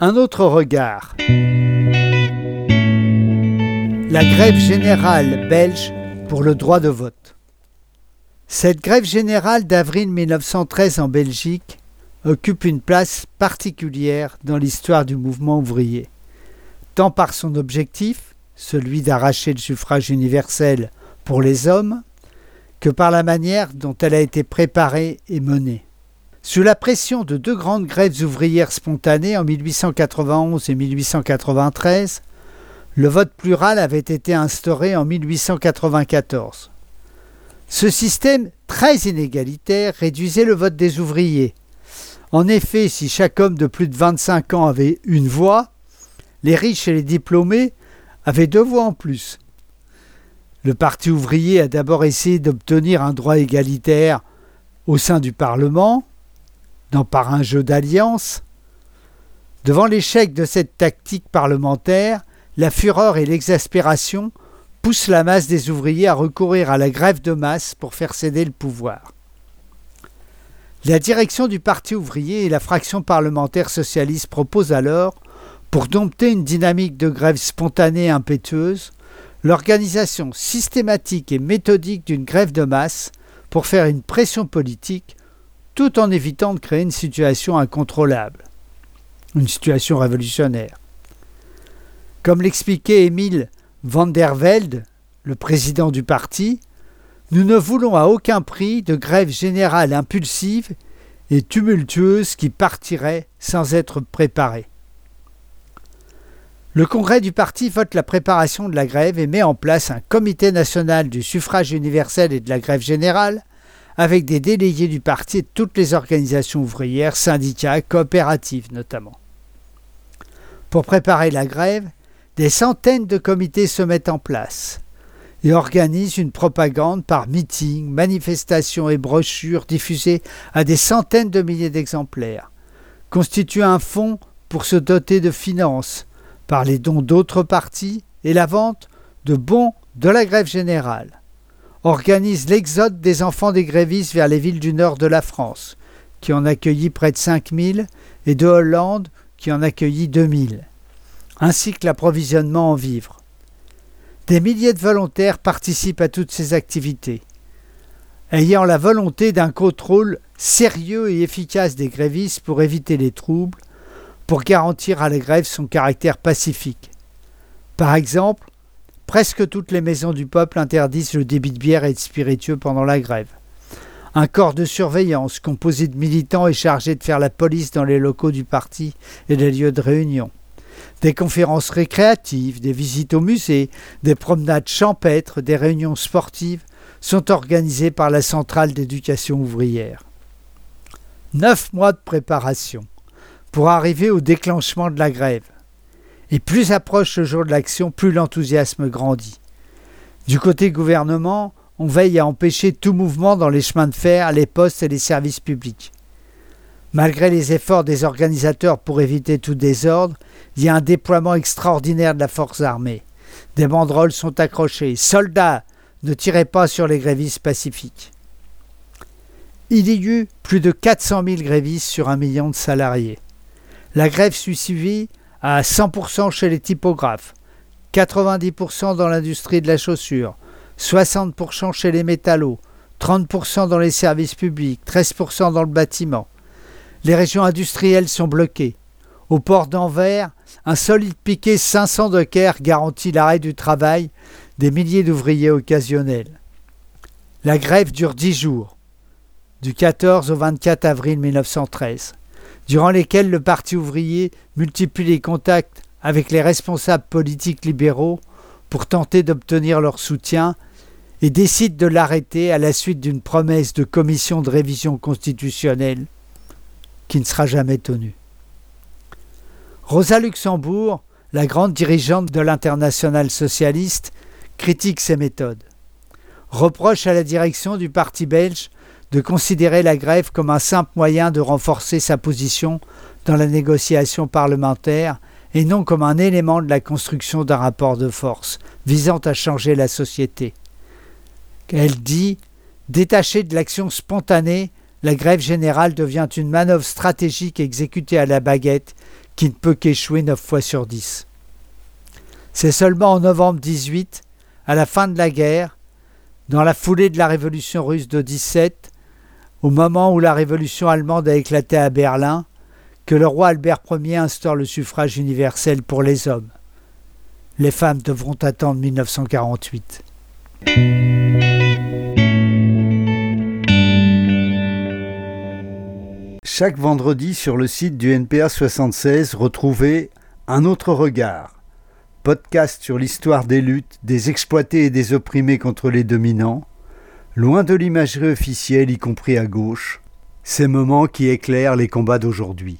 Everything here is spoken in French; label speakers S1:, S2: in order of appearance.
S1: Un autre regard. La grève générale belge pour le droit de vote. Cette grève générale d'avril 1913 en Belgique occupe une place particulière dans l'histoire du mouvement ouvrier, tant par son objectif, celui d'arracher le suffrage universel pour les hommes, que par la manière dont elle a été préparée et menée. Sous la pression de deux grandes grèves ouvrières spontanées en 1891 et 1893, le vote plural avait été instauré en 1894. Ce système très inégalitaire réduisait le vote des ouvriers. En effet, si chaque homme de plus de 25 ans avait une voix, les riches et les diplômés avaient deux voix en plus. Le Parti ouvrier a d'abord essayé d'obtenir un droit égalitaire au sein du Parlement, par un jeu d'alliance. Devant l'échec de cette tactique parlementaire, la fureur et l'exaspération poussent la masse des ouvriers à recourir à la grève de masse pour faire céder le pouvoir. La direction du Parti ouvrier et la fraction parlementaire socialiste proposent alors, pour dompter une dynamique de grève spontanée et impétueuse, l'organisation systématique et méthodique d'une grève de masse pour faire une pression politique tout en évitant de créer une situation incontrôlable, une situation révolutionnaire. Comme l'expliquait Émile van der Velde, le président du parti, nous ne voulons à aucun prix de grève générale impulsive et tumultueuse qui partirait sans être préparée. Le congrès du parti vote la préparation de la grève et met en place un comité national du suffrage universel et de la grève générale avec des délégués du parti et toutes les organisations ouvrières, syndicats, coopératives notamment. Pour préparer la grève, des centaines de comités se mettent en place et organisent une propagande par meetings, manifestations et brochures diffusées à des centaines de milliers d'exemplaires, constituent un fonds pour se doter de finances par les dons d'autres partis et la vente de bons de la grève générale organise l'exode des enfants des grévistes vers les villes du nord de la France, qui en accueillit près de 5000, et de Hollande, qui en accueillit 2000, ainsi que l'approvisionnement en vivres. Des milliers de volontaires participent à toutes ces activités, ayant la volonté d'un contrôle sérieux et efficace des grévistes pour éviter les troubles, pour garantir à la grève son caractère pacifique. Par exemple, Presque toutes les maisons du peuple interdisent le débit de bière et de spiritueux pendant la grève. Un corps de surveillance composé de militants est chargé de faire la police dans les locaux du parti et les lieux de réunion. Des conférences récréatives, des visites au musée, des promenades champêtres, des réunions sportives sont organisées par la centrale d'éducation ouvrière. Neuf mois de préparation pour arriver au déclenchement de la grève. Et plus approche le jour de l'action, plus l'enthousiasme grandit. Du côté gouvernement, on veille à empêcher tout mouvement dans les chemins de fer, les postes et les services publics. Malgré les efforts des organisateurs pour éviter tout désordre, il y a un déploiement extraordinaire de la force armée. Des banderoles sont accrochées. Soldats, ne tirez pas sur les grévistes pacifiques. Il y eut plus de 400 000 grévistes sur un million de salariés. La grève suit suivie à 100% chez les typographes, 90% dans l'industrie de la chaussure, 60% chez les métallos, 30% dans les services publics, 13% dans le bâtiment. Les régions industrielles sont bloquées. Au port d'Anvers, un solide piquet 500 de Caire garantit l'arrêt du travail des milliers d'ouvriers occasionnels. La grève dure dix jours, du 14 au 24 avril 1913 durant lesquels le Parti ouvrier multiplie les contacts avec les responsables politiques libéraux pour tenter d'obtenir leur soutien et décide de l'arrêter à la suite d'une promesse de commission de révision constitutionnelle qui ne sera jamais tenue. Rosa Luxembourg, la grande dirigeante de l'internationale socialiste, critique ces méthodes, reproche à la direction du parti belge de considérer la grève comme un simple moyen de renforcer sa position dans la négociation parlementaire et non comme un élément de la construction d'un rapport de force visant à changer la société. Elle dit Détachée de l'action spontanée, la grève générale devient une manœuvre stratégique exécutée à la baguette qui ne peut qu'échouer neuf fois sur dix. C'est seulement en novembre 18, à la fin de la guerre, dans la foulée de la révolution russe de 17, au moment où la révolution allemande a éclaté à Berlin, que le roi Albert Ier instaure le suffrage universel pour les hommes. Les femmes devront attendre 1948.
S2: Chaque vendredi sur le site du NPA 76, retrouvez Un autre regard, podcast sur l'histoire des luttes, des exploités et des opprimés contre les dominants, loin de l'imagerie officielle, y compris à gauche, ces moments qui éclairent les combats d'aujourd'hui.